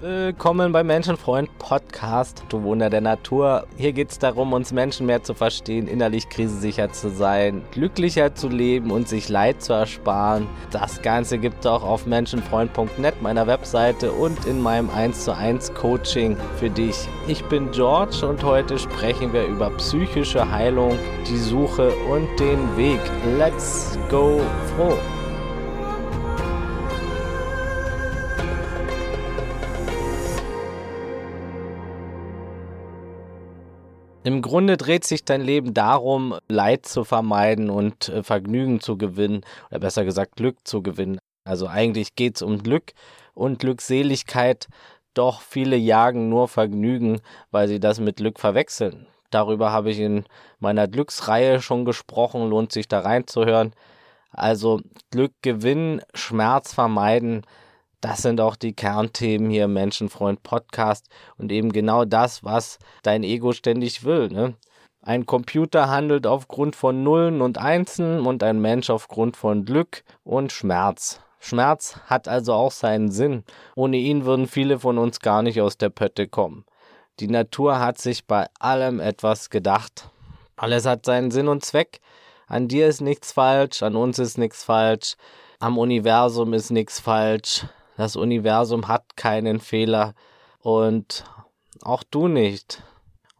Willkommen beim Menschenfreund Podcast, du Wunder der Natur. Hier geht es darum, uns Menschen mehr zu verstehen, innerlich krisensicher zu sein, glücklicher zu leben und sich Leid zu ersparen. Das Ganze gibt es auch auf menschenfreund.net, meiner Webseite und in meinem 1 zu 1 Coaching für dich. Ich bin George und heute sprechen wir über psychische Heilung, die Suche und den Weg. Let's go froh! Im Grunde dreht sich dein Leben darum, Leid zu vermeiden und äh, Vergnügen zu gewinnen, oder besser gesagt Glück zu gewinnen. Also eigentlich geht es um Glück und Glückseligkeit, doch viele jagen nur Vergnügen, weil sie das mit Glück verwechseln. Darüber habe ich in meiner Glücksreihe schon gesprochen, lohnt sich da reinzuhören. Also Glück gewinnen, Schmerz vermeiden, das sind auch die Kernthemen hier im Menschenfreund Podcast und eben genau das, was dein Ego ständig will. Ne? Ein Computer handelt aufgrund von Nullen und Einsen und ein Mensch aufgrund von Glück und Schmerz. Schmerz hat also auch seinen Sinn. Ohne ihn würden viele von uns gar nicht aus der Pötte kommen. Die Natur hat sich bei allem etwas gedacht. Alles hat seinen Sinn und Zweck. An dir ist nichts falsch, an uns ist nichts falsch, am Universum ist nichts falsch. Das Universum hat keinen Fehler und auch du nicht.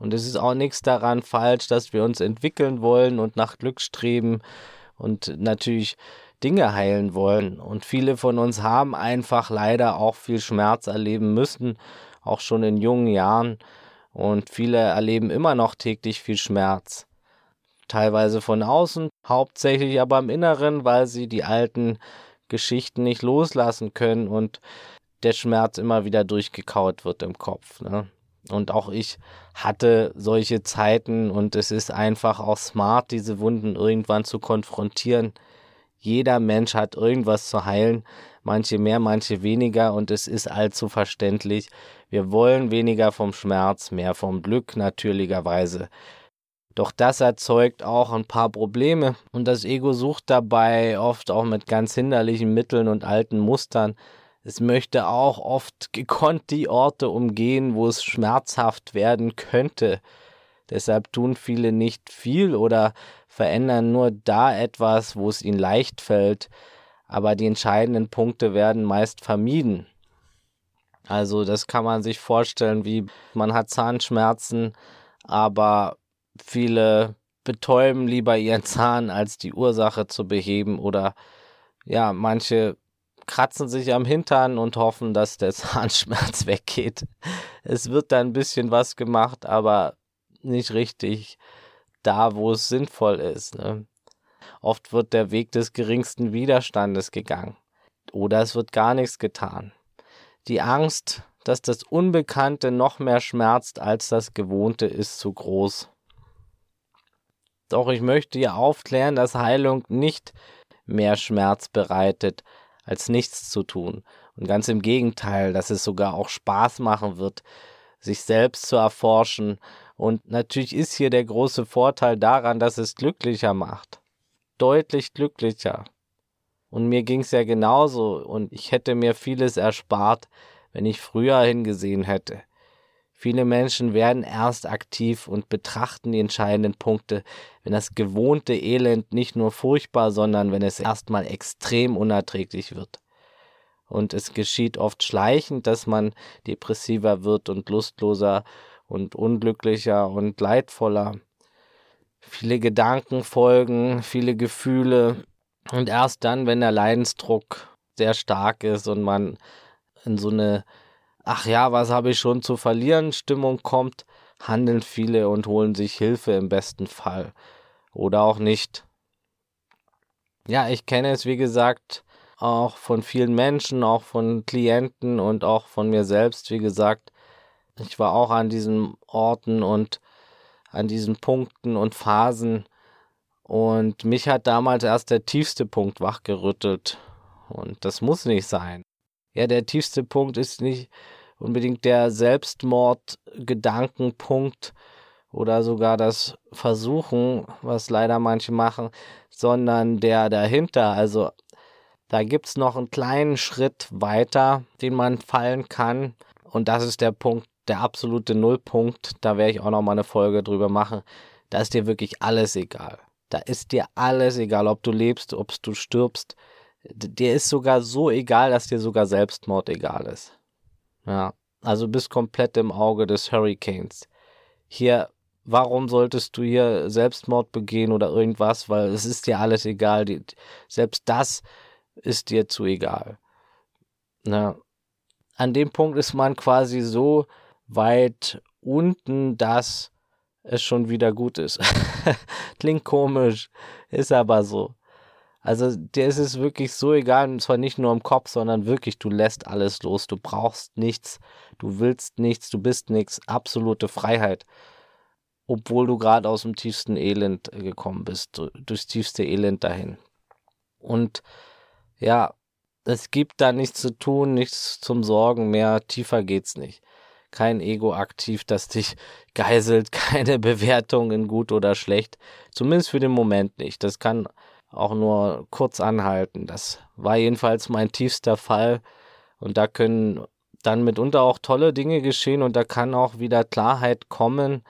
Und es ist auch nichts daran falsch, dass wir uns entwickeln wollen und nach Glück streben und natürlich Dinge heilen wollen. Und viele von uns haben einfach leider auch viel Schmerz erleben müssen, auch schon in jungen Jahren. Und viele erleben immer noch täglich viel Schmerz. Teilweise von außen, hauptsächlich aber im Inneren, weil sie die alten Geschichten nicht loslassen können und der Schmerz immer wieder durchgekaut wird im Kopf. Ne? Und auch ich hatte solche Zeiten und es ist einfach auch smart, diese Wunden irgendwann zu konfrontieren. Jeder Mensch hat irgendwas zu heilen, manche mehr, manche weniger und es ist allzu verständlich. Wir wollen weniger vom Schmerz, mehr vom Glück natürlicherweise. Doch das erzeugt auch ein paar Probleme und das Ego sucht dabei oft auch mit ganz hinderlichen Mitteln und alten Mustern. Es möchte auch oft gekonnt die Orte umgehen, wo es schmerzhaft werden könnte. Deshalb tun viele nicht viel oder verändern nur da etwas, wo es ihnen leicht fällt, aber die entscheidenden Punkte werden meist vermieden. Also das kann man sich vorstellen, wie man hat Zahnschmerzen, aber Viele betäuben lieber ihren Zahn, als die Ursache zu beheben oder ja, manche kratzen sich am Hintern und hoffen, dass der Zahnschmerz weggeht. Es wird da ein bisschen was gemacht, aber nicht richtig da, wo es sinnvoll ist. Ne? Oft wird der Weg des geringsten Widerstandes gegangen. Oder es wird gar nichts getan. Die Angst, dass das Unbekannte noch mehr schmerzt als das Gewohnte, ist zu groß. Doch ich möchte ihr aufklären, dass Heilung nicht mehr Schmerz bereitet, als nichts zu tun. Und ganz im Gegenteil, dass es sogar auch Spaß machen wird, sich selbst zu erforschen. Und natürlich ist hier der große Vorteil daran, dass es glücklicher macht. Deutlich glücklicher. Und mir ging es ja genauso und ich hätte mir vieles erspart, wenn ich früher hingesehen hätte. Viele Menschen werden erst aktiv und betrachten die entscheidenden Punkte, wenn das gewohnte Elend nicht nur furchtbar, sondern wenn es erstmal extrem unerträglich wird. Und es geschieht oft schleichend, dass man depressiver wird und lustloser und unglücklicher und leidvoller. Viele Gedanken folgen, viele Gefühle. Und erst dann, wenn der Leidensdruck sehr stark ist und man in so eine ach ja, was habe ich schon zu verlieren, Stimmung kommt, handeln viele und holen sich Hilfe im besten Fall. Oder auch nicht. Ja, ich kenne es, wie gesagt, auch von vielen Menschen, auch von Klienten und auch von mir selbst, wie gesagt. Ich war auch an diesen Orten und an diesen Punkten und Phasen. Und mich hat damals erst der tiefste Punkt wachgerüttelt. Und das muss nicht sein. Ja, der tiefste Punkt ist nicht unbedingt der Selbstmordgedankenpunkt oder sogar das Versuchen, was leider manche machen, sondern der dahinter. Also da gibt es noch einen kleinen Schritt weiter, den man fallen kann. Und das ist der Punkt, der absolute Nullpunkt. Da werde ich auch noch mal eine Folge drüber machen. Da ist dir wirklich alles egal. Da ist dir alles egal, ob du lebst, ob du stirbst. Dir ist sogar so egal, dass dir sogar Selbstmord egal ist. Ja, also bist komplett im Auge des Hurricanes. Hier, warum solltest du hier Selbstmord begehen oder irgendwas? Weil es ist dir alles egal. Die, selbst das ist dir zu egal. Ja. An dem Punkt ist man quasi so weit unten, dass es schon wieder gut ist. Klingt komisch, ist aber so. Also dir ist es wirklich so egal, und zwar nicht nur im Kopf, sondern wirklich, du lässt alles los, du brauchst nichts, du willst nichts, du bist nichts, absolute Freiheit. Obwohl du gerade aus dem tiefsten Elend gekommen bist, durchs tiefste Elend dahin. Und ja, es gibt da nichts zu tun, nichts zum Sorgen mehr, tiefer geht's nicht kein Ego aktiv, das dich geißelt, keine Bewertung in gut oder schlecht. Zumindest für den Moment nicht. Das kann auch nur kurz anhalten. Das war jedenfalls mein tiefster Fall. Und da können dann mitunter auch tolle Dinge geschehen und da kann auch wieder Klarheit kommen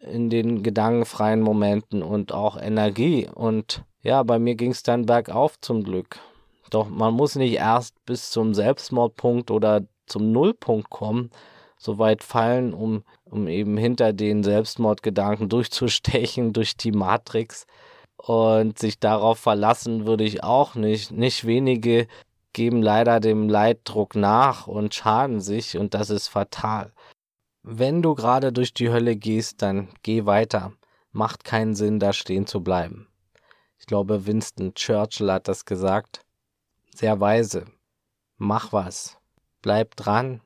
in den gedankenfreien Momenten und auch Energie. Und ja, bei mir ging es dann bergauf zum Glück. Doch man muss nicht erst bis zum Selbstmordpunkt oder zum Nullpunkt kommen, so weit fallen, um, um eben hinter den Selbstmordgedanken durchzustechen durch die Matrix. Und sich darauf verlassen würde ich auch nicht. Nicht wenige geben leider dem Leiddruck nach und schaden sich und das ist fatal. Wenn du gerade durch die Hölle gehst, dann geh weiter. Macht keinen Sinn, da stehen zu bleiben. Ich glaube, Winston Churchill hat das gesagt. Sehr weise. Mach was. Bleib dran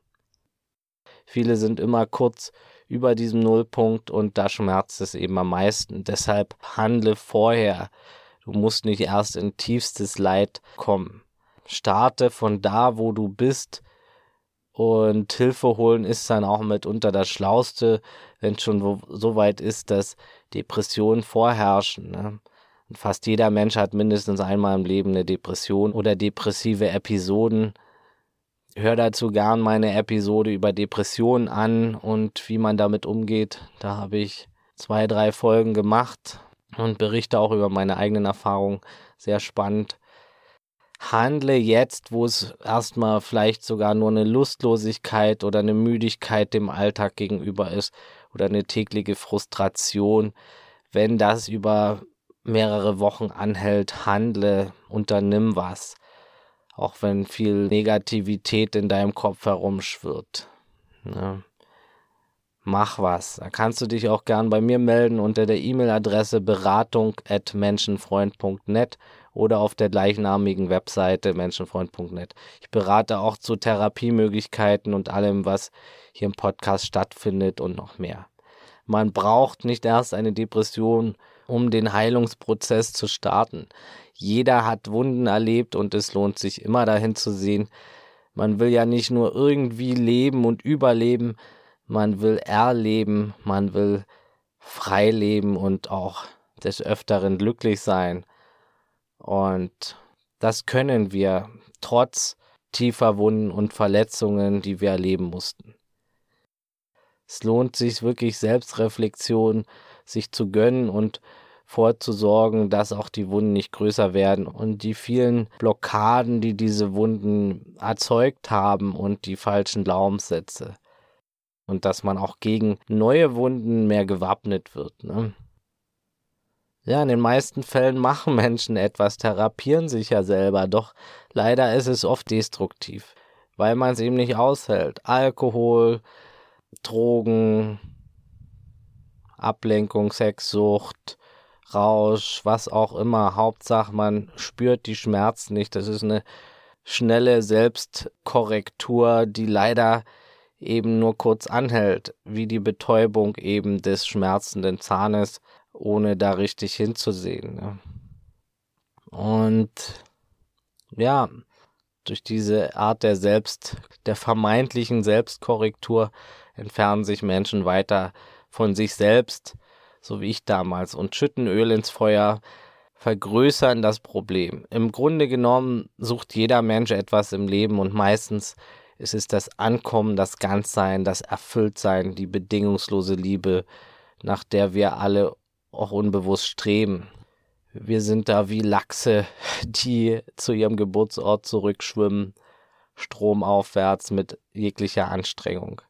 Viele sind immer kurz über diesem Nullpunkt und da schmerzt es eben am meisten. Deshalb handle vorher. Du musst nicht erst in tiefstes Leid kommen. Starte von da, wo du bist. Und Hilfe holen ist dann auch mitunter das Schlauste, wenn es schon so weit ist, dass Depressionen vorherrschen. Ne? Fast jeder Mensch hat mindestens einmal im Leben eine Depression oder depressive Episoden hör dazu gern meine Episode über Depressionen an und wie man damit umgeht. Da habe ich zwei, drei Folgen gemacht und berichte auch über meine eigenen Erfahrungen. Sehr spannend. Handle jetzt, wo es erstmal vielleicht sogar nur eine Lustlosigkeit oder eine Müdigkeit dem Alltag gegenüber ist oder eine tägliche Frustration. Wenn das über mehrere Wochen anhält, handle, unternimm was auch wenn viel Negativität in deinem Kopf herumschwirrt. Ne? Mach was. Da kannst du dich auch gern bei mir melden unter der E-Mail-Adresse beratung.menschenfreund.net oder auf der gleichnamigen Webseite menschenfreund.net. Ich berate auch zu Therapiemöglichkeiten und allem, was hier im Podcast stattfindet und noch mehr. Man braucht nicht erst eine Depression, um den Heilungsprozess zu starten. Jeder hat Wunden erlebt und es lohnt sich immer dahin zu sehen. Man will ja nicht nur irgendwie leben und überleben, man will erleben, man will frei leben und auch des Öfteren glücklich sein. Und das können wir trotz tiefer Wunden und Verletzungen, die wir erleben mussten. Es lohnt sich wirklich Selbstreflexion, sich zu gönnen und vorzusorgen, dass auch die Wunden nicht größer werden und die vielen Blockaden, die diese Wunden erzeugt haben und die falschen Glaubenssätze. Und dass man auch gegen neue Wunden mehr gewappnet wird. Ne? Ja, in den meisten Fällen machen Menschen etwas, therapieren sich ja selber, doch leider ist es oft destruktiv, weil man es eben nicht aushält. Alkohol, Drogen, Ablenkung, Sexsucht, Rausch, was auch immer. Hauptsache, man spürt die Schmerzen nicht. Das ist eine schnelle Selbstkorrektur, die leider eben nur kurz anhält, wie die Betäubung eben des schmerzenden Zahnes, ohne da richtig hinzusehen. Und ja, durch diese Art der Selbst, der vermeintlichen Selbstkorrektur entfernen sich Menschen weiter von sich selbst, so wie ich damals, und schütten Öl ins Feuer, vergrößern das Problem. Im Grunde genommen sucht jeder Mensch etwas im Leben und meistens Es ist das Ankommen, das Ganzsein, das Erfülltsein, die bedingungslose Liebe, nach der wir alle auch unbewusst streben. Wir sind da wie Lachse, die zu ihrem Geburtsort zurückschwimmen, stromaufwärts mit jeglicher Anstrengung.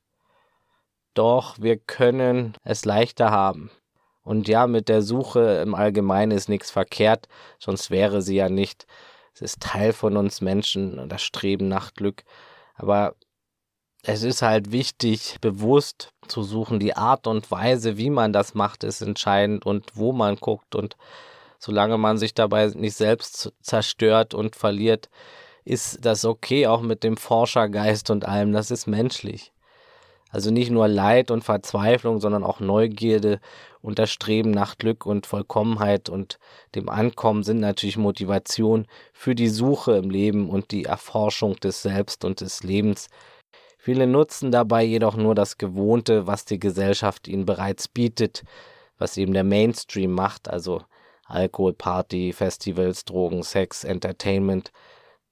Doch wir können es leichter haben. Und ja, mit der Suche im Allgemeinen ist nichts verkehrt, sonst wäre sie ja nicht. Es ist Teil von uns Menschen, das Streben nach Glück. Aber es ist halt wichtig, bewusst zu suchen. Die Art und Weise, wie man das macht, ist entscheidend und wo man guckt. Und solange man sich dabei nicht selbst zerstört und verliert, ist das okay, auch mit dem Forschergeist und allem. Das ist menschlich. Also nicht nur Leid und Verzweiflung, sondern auch Neugierde und das Streben nach Glück und Vollkommenheit und dem Ankommen sind natürlich Motivation für die Suche im Leben und die Erforschung des Selbst und des Lebens. Viele nutzen dabei jedoch nur das Gewohnte, was die Gesellschaft ihnen bereits bietet, was eben der Mainstream macht, also Alkohol, Party, Festivals, Drogen, Sex, Entertainment,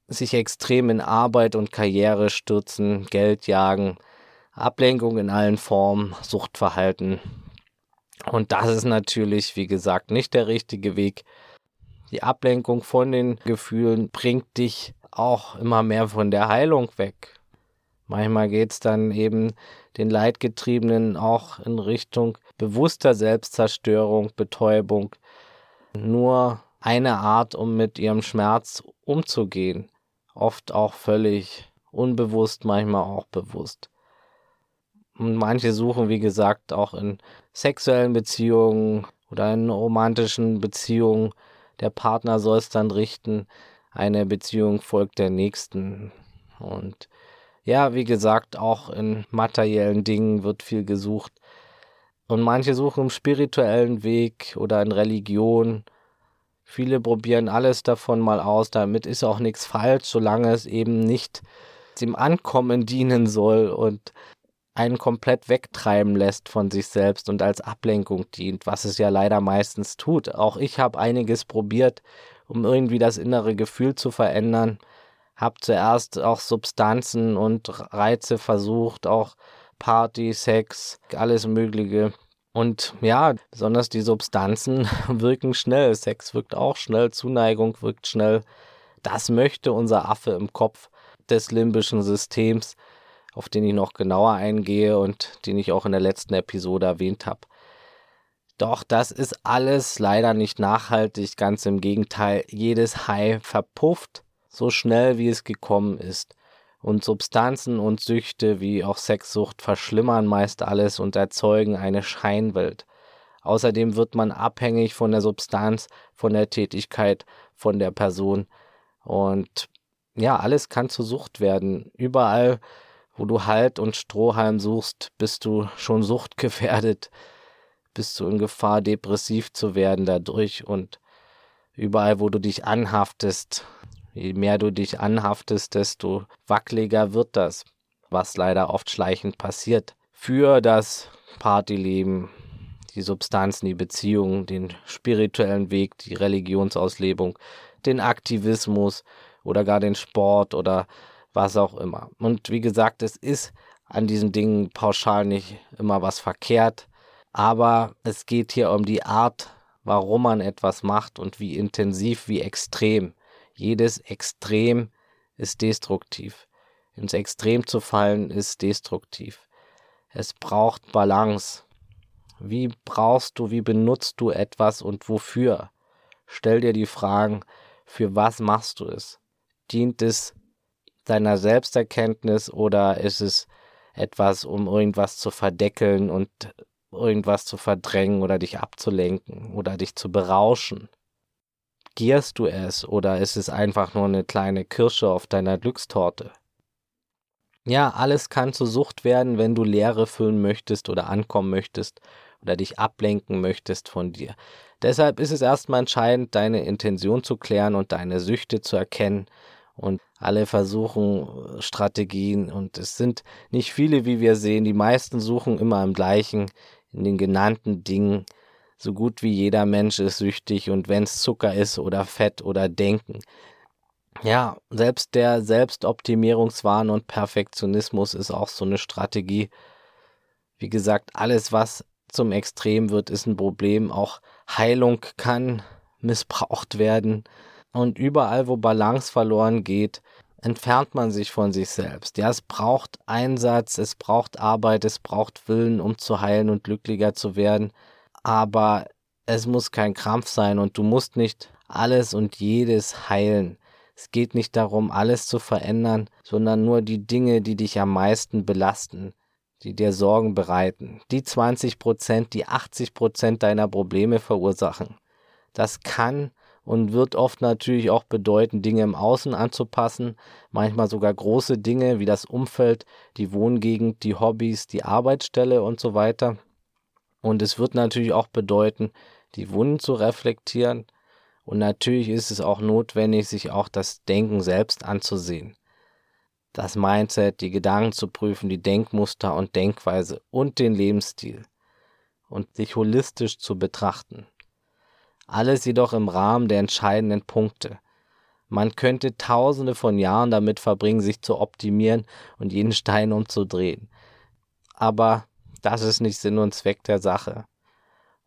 sich extrem in Arbeit und Karriere stürzen, Geld jagen, Ablenkung in allen Formen, Suchtverhalten. Und das ist natürlich, wie gesagt, nicht der richtige Weg. Die Ablenkung von den Gefühlen bringt dich auch immer mehr von der Heilung weg. Manchmal geht es dann eben den Leidgetriebenen auch in Richtung bewusster Selbstzerstörung, Betäubung. Nur eine Art, um mit ihrem Schmerz umzugehen. Oft auch völlig unbewusst, manchmal auch bewusst. Und manche suchen, wie gesagt, auch in sexuellen Beziehungen oder in romantischen Beziehungen. Der Partner soll es dann richten. Eine Beziehung folgt der nächsten. Und ja, wie gesagt, auch in materiellen Dingen wird viel gesucht. Und manche suchen im spirituellen Weg oder in Religion. Viele probieren alles davon mal aus. Damit ist auch nichts falsch, solange es eben nicht dem Ankommen dienen soll und einen komplett wegtreiben lässt von sich selbst und als Ablenkung dient, was es ja leider meistens tut. Auch ich habe einiges probiert, um irgendwie das innere Gefühl zu verändern. Habe zuerst auch Substanzen und Reize versucht, auch Party, Sex, alles Mögliche. Und ja, besonders die Substanzen wirken schnell. Sex wirkt auch schnell, Zuneigung wirkt schnell. Das möchte unser Affe im Kopf des limbischen Systems auf den ich noch genauer eingehe und den ich auch in der letzten Episode erwähnt habe. Doch das ist alles leider nicht nachhaltig, ganz im Gegenteil, jedes High verpufft so schnell wie es gekommen ist. Und Substanzen und Süchte wie auch Sexsucht verschlimmern meist alles und erzeugen eine Scheinwelt. Außerdem wird man abhängig von der Substanz, von der Tätigkeit, von der Person. Und ja, alles kann zur Sucht werden. Überall wo du Halt und Strohhalm suchst, bist du schon suchtgefährdet, bist du in Gefahr, depressiv zu werden dadurch und überall, wo du dich anhaftest, je mehr du dich anhaftest, desto wackeliger wird das, was leider oft schleichend passiert. Für das Partyleben, die Substanzen, die Beziehungen, den spirituellen Weg, die Religionsauslebung, den Aktivismus oder gar den Sport oder was auch immer. Und wie gesagt, es ist an diesen Dingen pauschal nicht immer was verkehrt, aber es geht hier um die Art, warum man etwas macht und wie intensiv, wie extrem. Jedes Extrem ist destruktiv. Ins Extrem zu fallen ist destruktiv. Es braucht Balance. Wie brauchst du, wie benutzt du etwas und wofür? Stell dir die Fragen, für was machst du es? Dient es deiner Selbsterkenntnis oder ist es etwas, um irgendwas zu verdeckeln und irgendwas zu verdrängen oder dich abzulenken oder dich zu berauschen? Gierst du es oder ist es einfach nur eine kleine Kirsche auf deiner Glückstorte? Ja, alles kann zur Sucht werden, wenn du Leere füllen möchtest oder ankommen möchtest oder dich ablenken möchtest von dir. Deshalb ist es erstmal entscheidend, deine Intention zu klären und deine Süchte zu erkennen und alle versuchen Strategien und es sind nicht viele, wie wir sehen. Die meisten suchen immer im gleichen, in den genannten Dingen. So gut wie jeder Mensch ist süchtig und wenn es Zucker ist oder Fett oder Denken. Ja, selbst der Selbstoptimierungswahn und Perfektionismus ist auch so eine Strategie. Wie gesagt, alles, was zum Extrem wird, ist ein Problem. Auch Heilung kann missbraucht werden. Und überall, wo Balance verloren geht, entfernt man sich von sich selbst. Ja, es braucht Einsatz, es braucht Arbeit, es braucht Willen, um zu heilen und glücklicher zu werden. Aber es muss kein Krampf sein und du musst nicht alles und jedes heilen. Es geht nicht darum, alles zu verändern, sondern nur die Dinge, die dich am meisten belasten, die dir Sorgen bereiten. Die 20 Prozent, die 80 Prozent deiner Probleme verursachen. Das kann und wird oft natürlich auch bedeuten, Dinge im Außen anzupassen, manchmal sogar große Dinge wie das Umfeld, die Wohngegend, die Hobbys, die Arbeitsstelle und so weiter. Und es wird natürlich auch bedeuten, die Wunden zu reflektieren. Und natürlich ist es auch notwendig, sich auch das Denken selbst anzusehen. Das Mindset, die Gedanken zu prüfen, die Denkmuster und Denkweise und den Lebensstil. Und sich holistisch zu betrachten. Alles jedoch im Rahmen der entscheidenden Punkte. Man könnte tausende von Jahren damit verbringen, sich zu optimieren und jeden Stein umzudrehen. Aber das ist nicht Sinn und Zweck der Sache.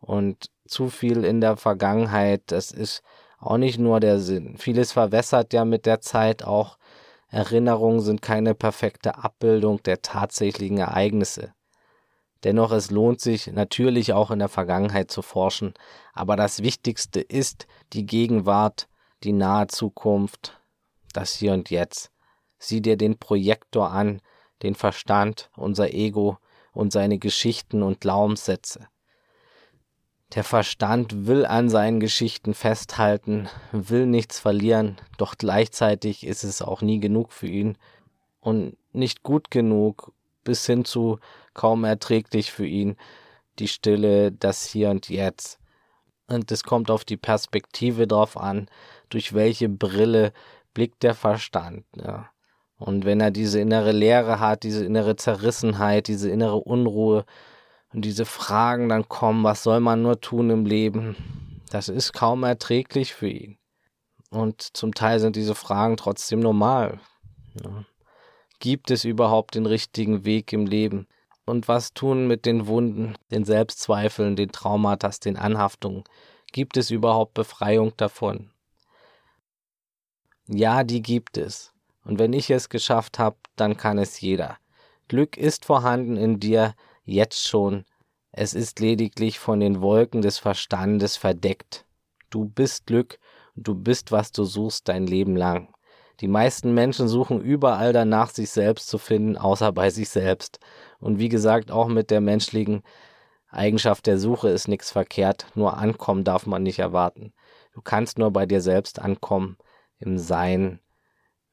Und zu viel in der Vergangenheit, das ist auch nicht nur der Sinn. Vieles verwässert ja mit der Zeit auch. Erinnerungen sind keine perfekte Abbildung der tatsächlichen Ereignisse. Dennoch, es lohnt sich natürlich auch in der Vergangenheit zu forschen, aber das Wichtigste ist die Gegenwart, die nahe Zukunft, das Hier und Jetzt. Sieh dir den Projektor an, den Verstand, unser Ego und seine Geschichten und Glaubenssätze. Der Verstand will an seinen Geschichten festhalten, will nichts verlieren, doch gleichzeitig ist es auch nie genug für ihn und nicht gut genug, bis hin zu kaum erträglich für ihn, die Stille, das Hier und Jetzt. Und es kommt auf die Perspektive drauf an, durch welche Brille blickt der Verstand. Ja. Und wenn er diese innere Leere hat, diese innere Zerrissenheit, diese innere Unruhe und diese Fragen dann kommen, was soll man nur tun im Leben, das ist kaum erträglich für ihn. Und zum Teil sind diese Fragen trotzdem normal. Ja. Gibt es überhaupt den richtigen Weg im Leben? Und was tun mit den Wunden, den Selbstzweifeln, den Traumata, den Anhaftungen? Gibt es überhaupt Befreiung davon? Ja, die gibt es. Und wenn ich es geschafft habe, dann kann es jeder. Glück ist vorhanden in dir, jetzt schon. Es ist lediglich von den Wolken des Verstandes verdeckt. Du bist Glück und du bist, was du suchst, dein Leben lang. Die meisten Menschen suchen überall danach, sich selbst zu finden, außer bei sich selbst. Und wie gesagt, auch mit der menschlichen Eigenschaft der Suche ist nichts verkehrt. Nur ankommen darf man nicht erwarten. Du kannst nur bei dir selbst ankommen, im Sein.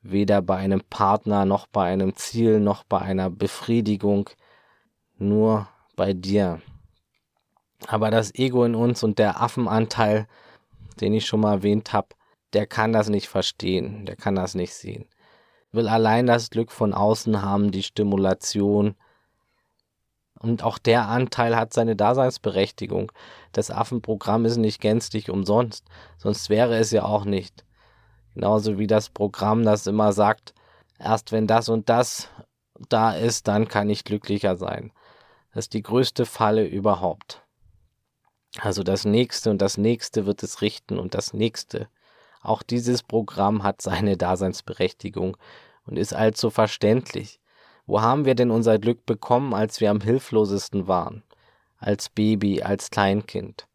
Weder bei einem Partner, noch bei einem Ziel, noch bei einer Befriedigung. Nur bei dir. Aber das Ego in uns und der Affenanteil, den ich schon mal erwähnt habe, der kann das nicht verstehen, der kann das nicht sehen. Will allein das Glück von außen haben, die Stimulation. Und auch der Anteil hat seine Daseinsberechtigung. Das Affenprogramm ist nicht gänzlich umsonst, sonst wäre es ja auch nicht. Genauso wie das Programm, das immer sagt, erst wenn das und das da ist, dann kann ich glücklicher sein. Das ist die größte Falle überhaupt. Also das nächste und das nächste wird es richten und das nächste. Auch dieses Programm hat seine Daseinsberechtigung und ist allzu verständlich. Wo haben wir denn unser Glück bekommen, als wir am hilflosesten waren? Als Baby, als Kleinkind.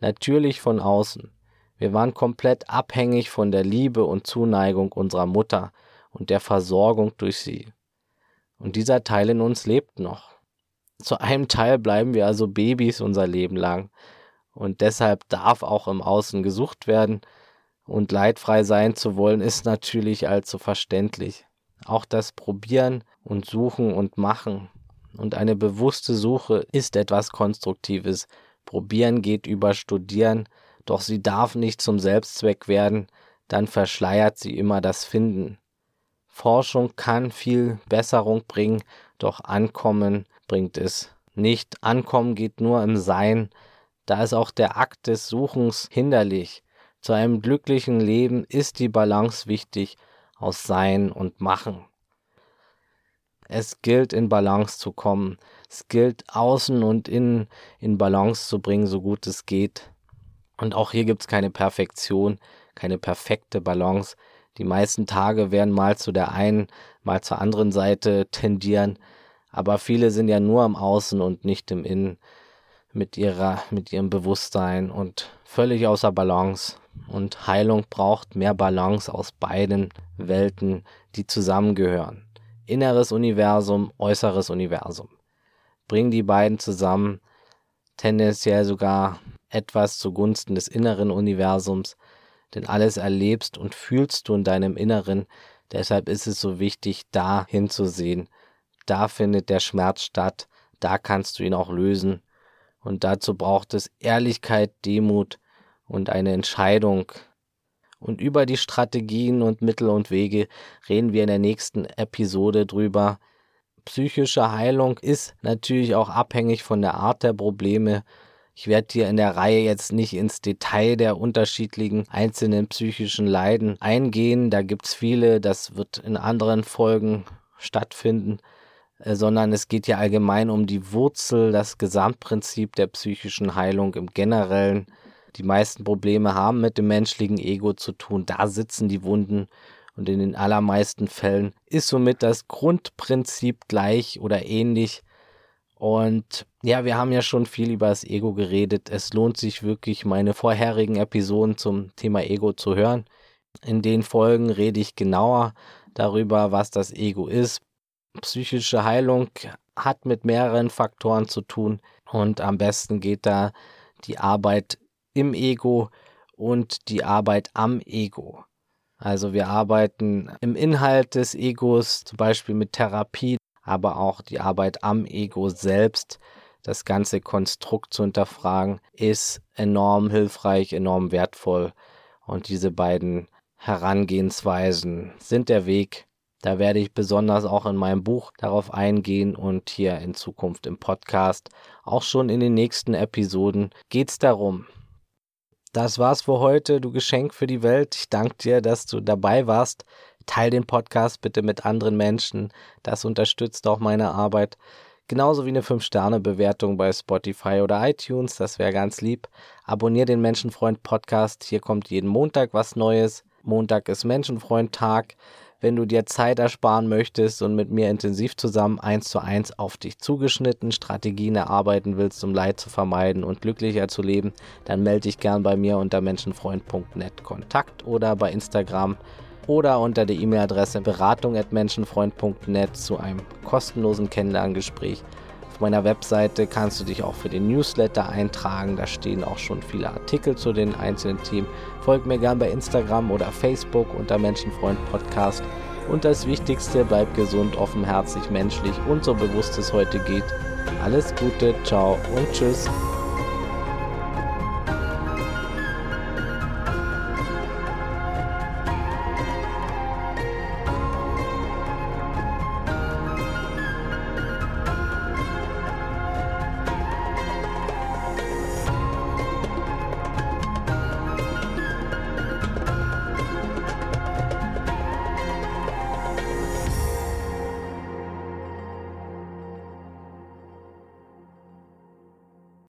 Natürlich von außen. Wir waren komplett abhängig von der Liebe und Zuneigung unserer Mutter und der Versorgung durch sie. Und dieser Teil in uns lebt noch. Zu einem Teil bleiben wir also Babys unser Leben lang. Und deshalb darf auch im Außen gesucht werden, und leidfrei sein zu wollen, ist natürlich allzu verständlich. Auch das Probieren und Suchen und Machen und eine bewusste Suche ist etwas Konstruktives. Probieren geht über Studieren, doch sie darf nicht zum Selbstzweck werden, dann verschleiert sie immer das Finden. Forschung kann viel Besserung bringen, doch Ankommen bringt es nicht. Ankommen geht nur im Sein, da ist auch der Akt des Suchens hinderlich. Zu einem glücklichen Leben ist die Balance wichtig, aus Sein und Machen. Es gilt in Balance zu kommen. Es gilt außen und innen in Balance zu bringen, so gut es geht. Und auch hier gibt es keine Perfektion, keine perfekte Balance. Die meisten Tage werden mal zu der einen, mal zur anderen Seite tendieren, aber viele sind ja nur am Außen und nicht im Innen mit ihrer, mit ihrem Bewusstsein und völlig außer Balance. Und Heilung braucht mehr Balance aus beiden Welten, die zusammengehören. Inneres Universum, äußeres Universum. Bring die beiden zusammen, tendenziell sogar etwas zugunsten des inneren Universums, denn alles erlebst und fühlst du in deinem Inneren, deshalb ist es so wichtig, da hinzusehen. Da findet der Schmerz statt, da kannst du ihn auch lösen und dazu braucht es Ehrlichkeit, Demut und eine Entscheidung. Und über die Strategien und Mittel und Wege reden wir in der nächsten Episode drüber. Psychische Heilung ist natürlich auch abhängig von der Art der Probleme. Ich werde hier in der Reihe jetzt nicht ins Detail der unterschiedlichen einzelnen psychischen Leiden eingehen. Da gibt es viele, das wird in anderen Folgen stattfinden. Äh, sondern es geht ja allgemein um die Wurzel, das Gesamtprinzip der psychischen Heilung im Generellen. Die meisten Probleme haben mit dem menschlichen Ego zu tun. Da sitzen die Wunden. Und in den allermeisten Fällen ist somit das Grundprinzip gleich oder ähnlich. Und ja, wir haben ja schon viel über das Ego geredet. Es lohnt sich wirklich, meine vorherigen Episoden zum Thema Ego zu hören. In den Folgen rede ich genauer darüber, was das Ego ist, psychische Heilung hat mit mehreren Faktoren zu tun und am besten geht da die Arbeit im Ego und die Arbeit am Ego. Also wir arbeiten im Inhalt des Egos, zum Beispiel mit Therapie, aber auch die Arbeit am Ego selbst, das ganze Konstrukt zu hinterfragen, ist enorm hilfreich, enorm wertvoll. Und diese beiden Herangehensweisen sind der Weg, da werde ich besonders auch in meinem Buch darauf eingehen und hier in Zukunft im Podcast, auch schon in den nächsten Episoden, geht es darum. Das war's für heute, du Geschenk für die Welt. Ich danke dir, dass du dabei warst. Teil den Podcast bitte mit anderen Menschen. Das unterstützt auch meine Arbeit. Genauso wie eine 5-Sterne-Bewertung bei Spotify oder iTunes, das wäre ganz lieb. Abonnier den Menschenfreund Podcast. Hier kommt jeden Montag was Neues. Montag ist Menschenfreund-Tag wenn du dir Zeit ersparen möchtest und mit mir intensiv zusammen eins zu eins auf dich zugeschnitten Strategien erarbeiten willst, um Leid zu vermeiden und glücklicher zu leben, dann melde dich gern bei mir unter menschenfreund.net Kontakt oder bei Instagram oder unter der E-Mail-Adresse beratung.menschenfreund.net zu einem kostenlosen Kennenlerngespräch. Auf meiner Webseite kannst du dich auch für den Newsletter eintragen. Da stehen auch schon viele Artikel zu den einzelnen Themen. Folgt mir gern bei Instagram oder Facebook unter Menschenfreund Podcast. Und das Wichtigste, bleib gesund, offenherzig, menschlich und so bewusst es heute geht. Alles Gute, ciao und tschüss.